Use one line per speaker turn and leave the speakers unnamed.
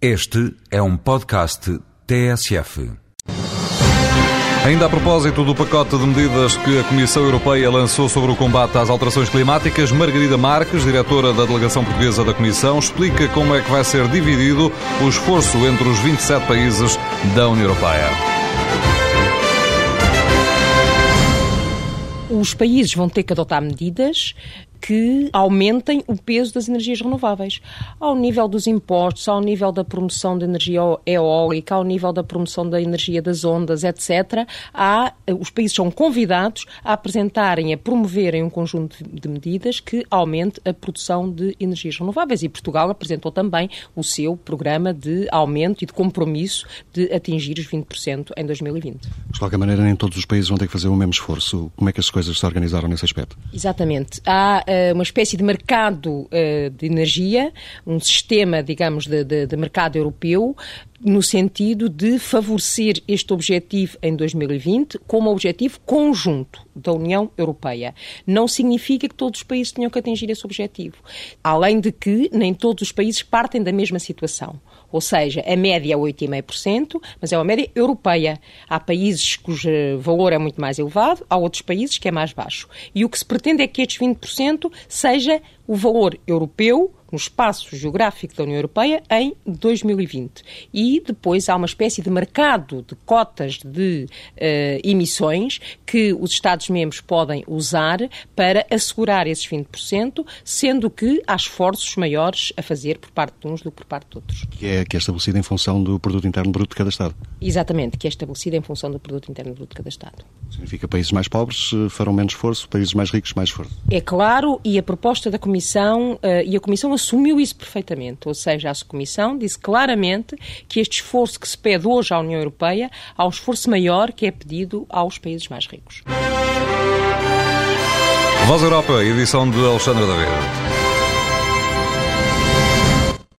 Este é um podcast TSF.
Ainda a propósito do pacote de medidas que a Comissão Europeia lançou sobre o combate às alterações climáticas, Margarida Marques, diretora da delegação portuguesa da Comissão, explica como é que vai ser dividido o esforço entre os 27 países da União Europeia.
Os países vão ter que adotar medidas que aumentem o peso das energias renováveis. Ao nível dos impostos, ao nível da promoção da energia eólica, ao nível da promoção da energia das ondas, etc., há, os países são convidados a apresentarem, a promoverem um conjunto de medidas que aumente a produção de energias renováveis. E Portugal apresentou também o seu programa de aumento e de compromisso de atingir os 20% em 2020.
De qualquer maneira, nem todos os países vão ter que fazer o mesmo esforço. Como é que as coisas se organizaram nesse aspecto?
Exatamente. Há uma espécie de mercado uh, de energia, um sistema, digamos, de, de, de mercado europeu, no sentido de favorecer este objetivo em 2020 como objetivo conjunto da União Europeia. Não significa que todos os países tenham que atingir esse objetivo. Além de que nem todos os países partem da mesma situação. Ou seja, a média é 8,5%, mas é uma média europeia. Há países cujo valor é muito mais elevado, há outros países que é mais baixo. E o que se pretende é que estes 20% seja o valor europeu no espaço geográfico da União Europeia em 2020. E depois há uma espécie de mercado de cotas de uh, emissões que os Estados-membros podem usar para assegurar esses 20%, sendo que há esforços maiores a fazer por parte de uns do que por parte de outros.
Que é, que é estabelecido em função do produto interno bruto de cada Estado.
Exatamente, que é estabelecido em função do produto interno bruto de cada Estado.
Significa que países mais pobres eh, farão menos esforço, países mais ricos mais esforço.
É claro, e a proposta da Comissão, uh, e a Comissão assumiu isso perfeitamente, ou seja, a Comissão disse claramente que este esforço que se pede hoje à União Europeia há um esforço maior que é pedido aos países mais ricos.
Voz Europa, edição de Alexandre David.